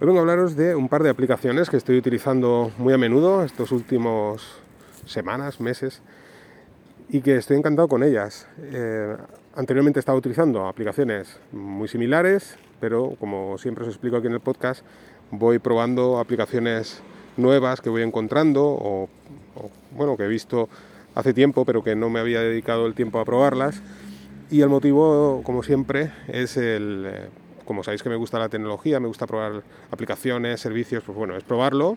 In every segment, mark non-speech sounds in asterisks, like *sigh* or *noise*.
Hoy vengo a hablaros de un par de aplicaciones que estoy utilizando muy a menudo estos últimos semanas, meses, y que estoy encantado con ellas. Eh, anteriormente estaba utilizando aplicaciones muy similares, pero como siempre os explico aquí en el podcast, voy probando aplicaciones nuevas que voy encontrando o, bueno, que he visto hace tiempo, pero que no me había dedicado el tiempo a probarlas. Y el motivo, como siempre, es el, eh, como sabéis que me gusta la tecnología, me gusta probar aplicaciones, servicios, pues bueno, es probarlo,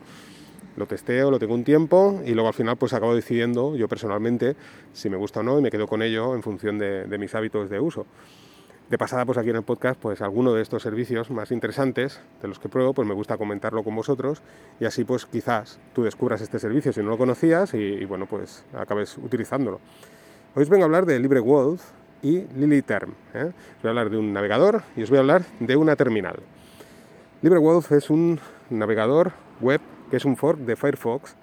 lo testeo, lo tengo un tiempo y luego al final pues acabo decidiendo yo personalmente si me gusta o no y me quedo con ello en función de, mis hábitos de uso. De pasada, pues aquí en el podcast, pues alguno de estos servicios más interesantes de los que pruebo, pues me gusta comentarlo con vosotros y así pues quizás tú descubras este servicio si no lo conocías y, bueno, pues acabes utilizándolo. Hoy os vengo a hablar de LibreWolf, y LilyTerm. ¿eh? Voy a hablar de un navegador y os voy a hablar de una terminal. LibreWolf es un navegador web que es un fork de Firefox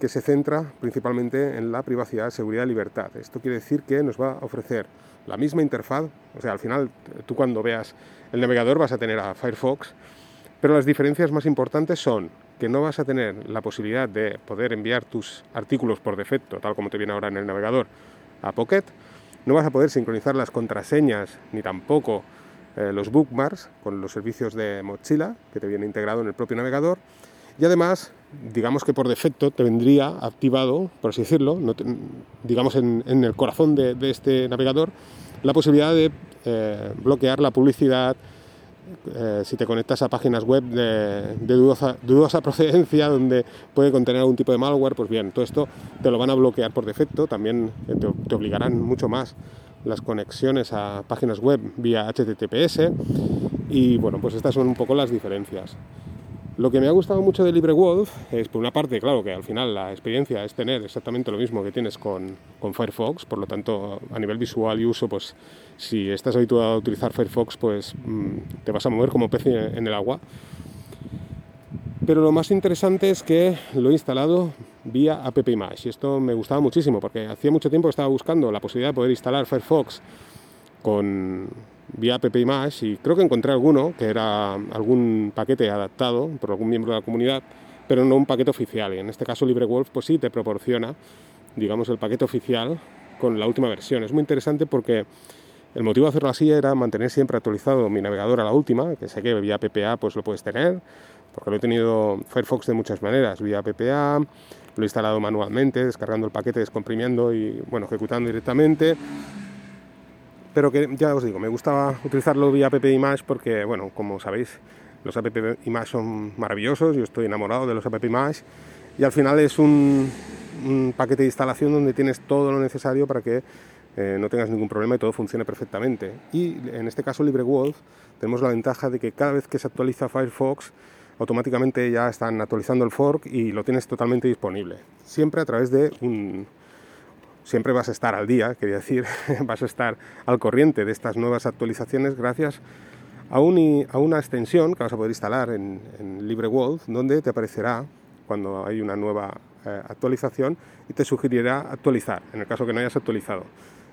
que se centra principalmente en la privacidad, seguridad y libertad. Esto quiere decir que nos va a ofrecer la misma interfaz, o sea, al final tú cuando veas el navegador vas a tener a Firefox, pero las diferencias más importantes son que no vas a tener la posibilidad de poder enviar tus artículos por defecto, tal como te viene ahora en el navegador, a Pocket, no vas a poder sincronizar las contraseñas ni tampoco eh, los bookmarks con los servicios de Mozilla que te viene integrado en el propio navegador. Y además, digamos que por defecto te vendría activado, por así decirlo, digamos en, el corazón de, este navegador, la posibilidad de eh, bloquear la publicidad, eh, si te conectas a páginas web de, dudosa, *laughs* procedencia, donde puede contener algún tipo de malware, pues bien, todo esto te lo van a bloquear por defecto, también eh, te, obligarán mucho más las conexiones a páginas web vía HTTPS y bueno, pues estas son un poco las diferencias. Lo que me ha gustado mucho de LibreWolf es, por una parte, claro, que al final la experiencia es tener exactamente lo mismo que tienes con, con, Firefox, por lo tanto, a nivel visual y uso, pues si estás habituado a utilizar Firefox, pues mm, te vas a mover como pez en el agua. Pero lo más interesante es que lo he instalado vía AppImage y esto me gustaba muchísimo porque hacía mucho tiempo que estaba buscando la posibilidad de poder instalar Firefox con vía AppImage y creo que encontré alguno que era algún paquete adaptado por algún miembro de la comunidad, pero no un paquete oficial. Y en este caso LibreWolf pues sí te proporciona, digamos, el paquete oficial con la última versión. Es muy interesante porque el motivo de hacerlo así era mantener siempre actualizado mi navegador a la última, que sé que vía PPA pues lo puedes tener, porque lo he tenido Firefox de muchas maneras, vía PPA, lo he instalado manualmente, descargando el paquete, descomprimiendo y bueno, ejecutando directamente pero que ya os digo, me gustaba utilizarlo vía app image porque, bueno, como sabéis, los app image son maravillosos, yo estoy enamorado de los app image y al final es un, paquete de instalación donde tienes todo lo necesario para que eh, no tengas ningún problema y todo funcione perfectamente. Y en este caso LibreWolf tenemos la ventaja de que cada vez que se actualiza Firefox automáticamente ya están actualizando el fork y lo tienes totalmente disponible, siempre a través de un, siempre vas a estar al día, quería decir, *laughs* vas a estar al corriente de estas nuevas actualizaciones gracias a, a una extensión que vas a poder instalar en, LibreWolf, donde te aparecerá cuando hay una nueva eh, actualización y te sugerirá actualizar, en el caso que no hayas actualizado.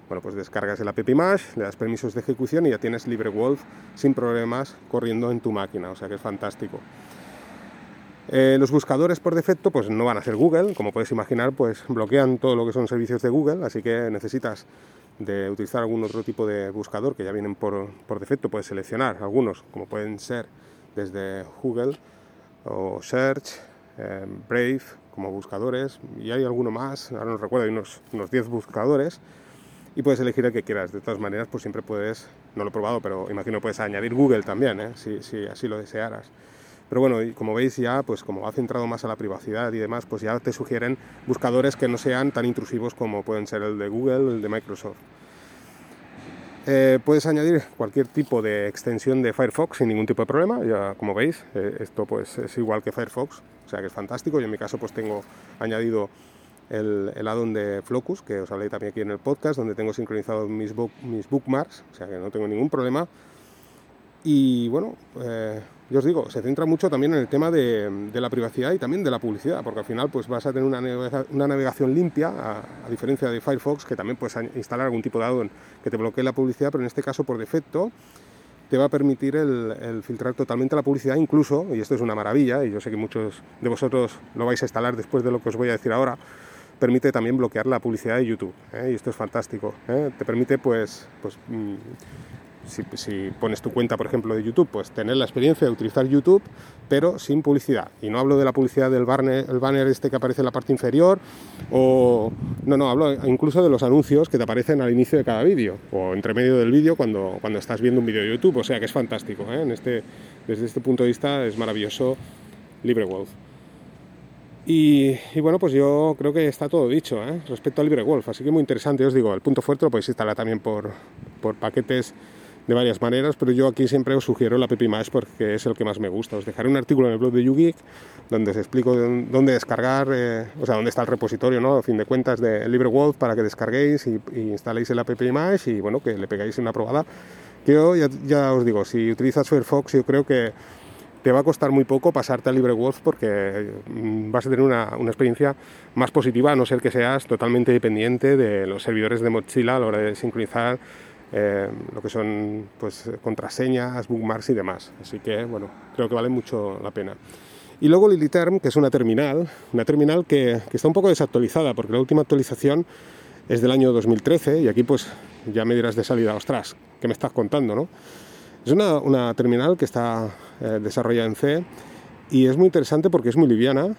Bueno, pues descargas el app Image, le das permisos de ejecución y ya tienes LibreWolf sin problemas corriendo en tu máquina, o sea que es fantástico. Eh, los buscadores por defecto pues no van a ser Google, como puedes imaginar, pues bloquean todo lo que son servicios de Google, así que necesitas de utilizar algún otro tipo de buscador que ya vienen por, defecto, puedes seleccionar algunos, como pueden ser desde Google o Search, eh, Brave como buscadores, y hay alguno más, ahora no recuerdo, hay unos, unos 10 buscadores, y puedes elegir el que quieras. De todas maneras, pues siempre puedes, no lo he probado, pero imagino puedes añadir Google también, ¿eh? si, si así lo desearas. Pero bueno, como veis ya, pues como ha centrado más a la privacidad y demás, pues ya te sugieren buscadores que no sean tan intrusivos como pueden ser el de Google el de Microsoft. Eh, puedes añadir cualquier tipo de extensión de Firefox sin ningún tipo de problema, ya como veis, eh, esto pues es igual que Firefox, o sea que es fantástico. Yo en mi caso pues tengo añadido el, el add-on de Flocus, que os hablé también aquí en el podcast, donde tengo sincronizados mis, mis bookmarks, o sea que no tengo ningún problema. Y bueno, eh, yo os digo, se centra mucho también en el tema de, la privacidad y también de la publicidad, porque al final pues vas a tener una, navegación limpia, a, diferencia de Firefox, que también puedes instalar algún tipo de add-on que te bloquee la publicidad, pero en este caso por defecto te va a permitir el, filtrar totalmente la publicidad, incluso, y esto es una maravilla, y yo sé que muchos de vosotros lo vais a instalar después de lo que os voy a decir ahora, permite también bloquear la publicidad de YouTube, ¿eh? y esto es fantástico. ¿eh? Te permite, pues, pues si, pones tu cuenta, por ejemplo, de YouTube, pues tener la experiencia de utilizar YouTube, pero sin publicidad. Y no hablo de la publicidad del banner, el banner este que aparece en la parte inferior, o no, no, hablo incluso de los anuncios que te aparecen al inicio de cada vídeo, o entre medio del vídeo cuando, cuando estás viendo un vídeo de YouTube. O sea que es fantástico. ¿eh? En este, desde este punto de vista es maravilloso LibreWolf. Y, y, bueno, pues yo creo que está todo dicho ¿eh? respecto a LibreWolf. Así que muy interesante, os digo, el punto fuerte lo podéis instalar también por, por paquetes de varias maneras, pero yo aquí siempre os sugiero la PPMash porque es el que más me gusta. Os dejaré un artículo en el blog de YouGeek donde os explico dónde descargar, eh, o sea, dónde está el repositorio, ¿no? A fin de cuentas, de LibreWolf para que descarguéis y, instaléis el app y, bueno, que le pegáis una probada. Yo ya, os digo, si utilizas Firefox, yo creo que te va a costar muy poco pasarte a LibreWolf porque mm, vas a tener una, una, experiencia más positiva, a no ser que seas totalmente dependiente de los servidores de Mozilla a la hora de sincronizar eh, lo que son pues, contraseñas, bookmarks y demás. Así que, bueno, creo que vale mucho la pena. Y luego Liliterm, que es una terminal, una terminal que, está un poco desactualizada, porque la última actualización es del año 2013 y aquí pues ya me dirás de salida, ostras, ¿qué me estás contando? No? Es una, terminal que está eh, desarrollada en C y es muy interesante porque es muy liviana,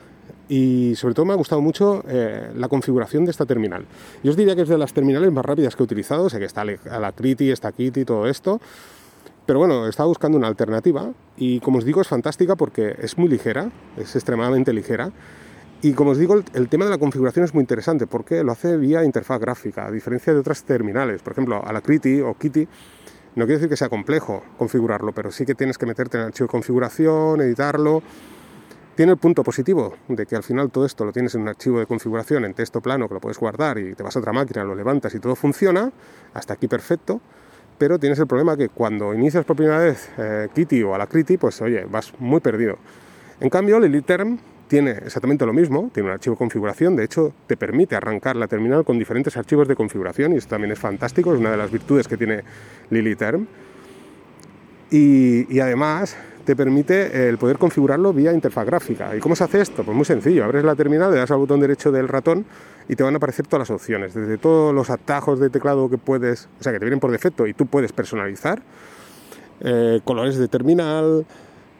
y sobre todo me ha gustado mucho eh, la configuración de esta terminal. Yo os diría que es de las terminales más rápidas que he utilizado, sé que está Alacrity, está Kitty, todo esto, pero bueno, estaba buscando una alternativa y como os digo es fantástica porque es muy ligera, es extremadamente ligera. Y como os digo, el, tema de la configuración es muy interesante porque lo hace vía interfaz gráfica, a diferencia de otras terminales. Por ejemplo, Alacrity o Kitty no quiere decir que sea complejo configurarlo, pero sí que tienes que meterte en el archivo de configuración, editarlo tiene el punto positivo de que al final todo esto lo tienes en un archivo de configuración en texto plano que lo puedes guardar y te vas a otra máquina, lo levantas y todo funciona, hasta aquí perfecto, pero tienes el problema que cuando inicias por primera vez eh, Kitty o Alacrity, pues oye, vas muy perdido. En cambio, Liliterm tiene exactamente lo mismo, tiene un archivo de configuración, de hecho te permite arrancar la terminal con diferentes archivos de configuración y esto también es fantástico, es una de las virtudes que tiene Liliterm. Y, y además te permite el poder configurarlo vía interfaz gráfica. ¿Y cómo se hace esto? Pues muy sencillo, abres la terminal, le das al botón derecho del ratón y te van a aparecer todas las opciones, desde todos los atajos de teclado que puedes, o sea, que te vienen por defecto y tú puedes personalizar, eh, colores de terminal,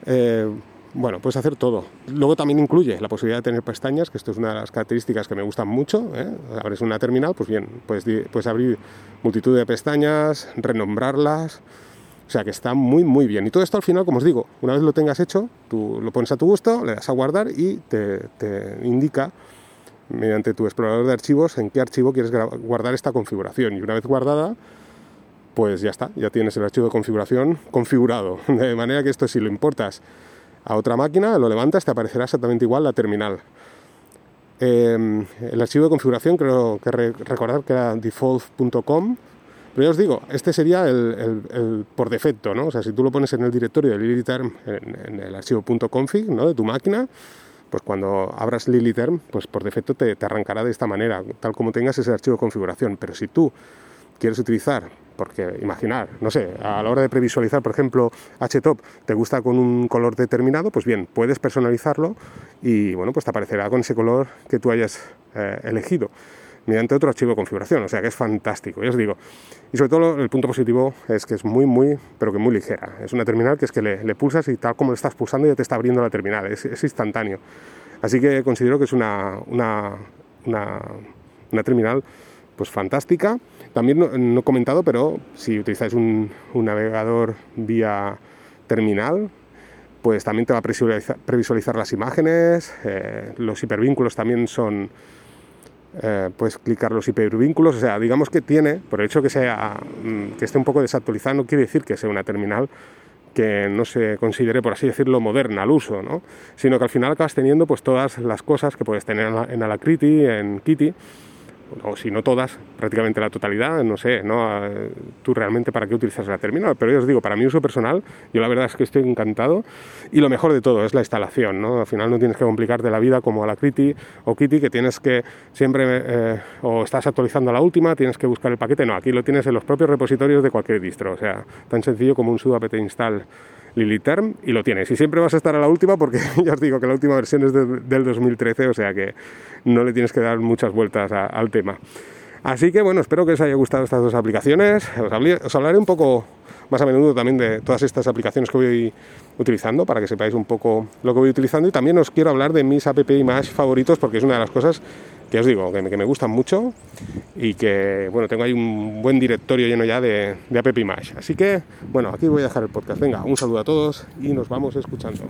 eh, bueno, puedes hacer todo. Luego también incluye la posibilidad de tener pestañas, que esto es una de las características que me gustan mucho. ¿eh? Abres una terminal, pues bien, puedes, puedes abrir multitud de pestañas, renombrarlas, o sea que está muy muy bien. Y todo esto al final, como os digo, una vez lo tengas hecho, tú lo pones a tu gusto, le das a guardar y te, indica mediante tu explorador de archivos en qué archivo quieres guardar esta configuración. Y una vez guardada, pues ya está, ya tienes el archivo de configuración configurado. *laughs* De manera que esto si lo importas a otra máquina, lo levantas, te aparecerá exactamente igual la terminal. Em, el archivo de configuración creo que recordar que era default.com pero ya os digo, este sería el, por defecto, ¿no? O sea, si tú lo pones en el directorio de LiliTerm, en, el archivo .config, ¿no? De tu máquina, pues cuando abras LiliTerm, pues por defecto te, arrancará de esta manera, tal como tengas ese archivo de configuración. Pero si tú quieres utilizar, porque imaginar, no sé, a la hora de previsualizar, por ejemplo, HTOP, te gusta con un color determinado, pues bien, puedes personalizarlo y bueno, pues te aparecerá con ese color que tú hayas eh, elegido mediante otro archivo de configuración, o sea que es fantástico, ya os digo. Y sobre todo el punto positivo es que es muy, muy, pero que muy ligera. Es una terminal que es que le, pulsas y tal como le estás pulsando ya te está abriendo la terminal, es, instantáneo. Así que considero que es una, una, una, terminal pues fantástica. También no, he comentado, pero si utilizáis un, navegador vía terminal, pues también te va a previsualizar, las imágenes, eh, los hipervínculos también son eh, puedes clicar los hipervínculos, o sea, digamos que tiene, por el hecho que, sea, mm, que esté un poco desactualizado, no quiere decir que sea una terminal que no se considere, por así decirlo, moderna al uso, ¿no? sino que al final acabas teniendo pues todas las cosas que puedes tener en Alacrity, en Kitty, o si no todas, prácticamente la totalidad, no sé, ¿no? tú realmente para qué utilizas la terminal, pero yo os digo, para mi uso personal, yo la verdad es que estoy encantado y lo mejor de todo es la instalación, ¿no? Al final no tienes que complicarte la vida como a la Kitty o Kitty, que tienes que siempre, eh, o estás actualizando la última, tienes que buscar el paquete, no, aquí lo tienes en los propios repositorios de cualquier distro, o sea, tan sencillo como un sudo apt install Liliterm y lo tienes. Y siempre vas a estar a la última porque *laughs* ya os digo que la última versión es del 2013, o sea que no le tienes que dar muchas vueltas al tema. Así que bueno, espero que os haya gustado estas dos aplicaciones. Os, hablaré un poco más a menudo también de todas estas aplicaciones que voy utilizando para que sepáis un poco lo que voy utilizando y también os quiero hablar de mis app más favoritos porque es una de las cosas que os digo, que me, gustan mucho y que, bueno, tengo ahí un buen directorio lleno ya de, de App Así que, bueno, aquí voy a dejar el podcast. Venga, un saludo a todos y nos vamos escuchando.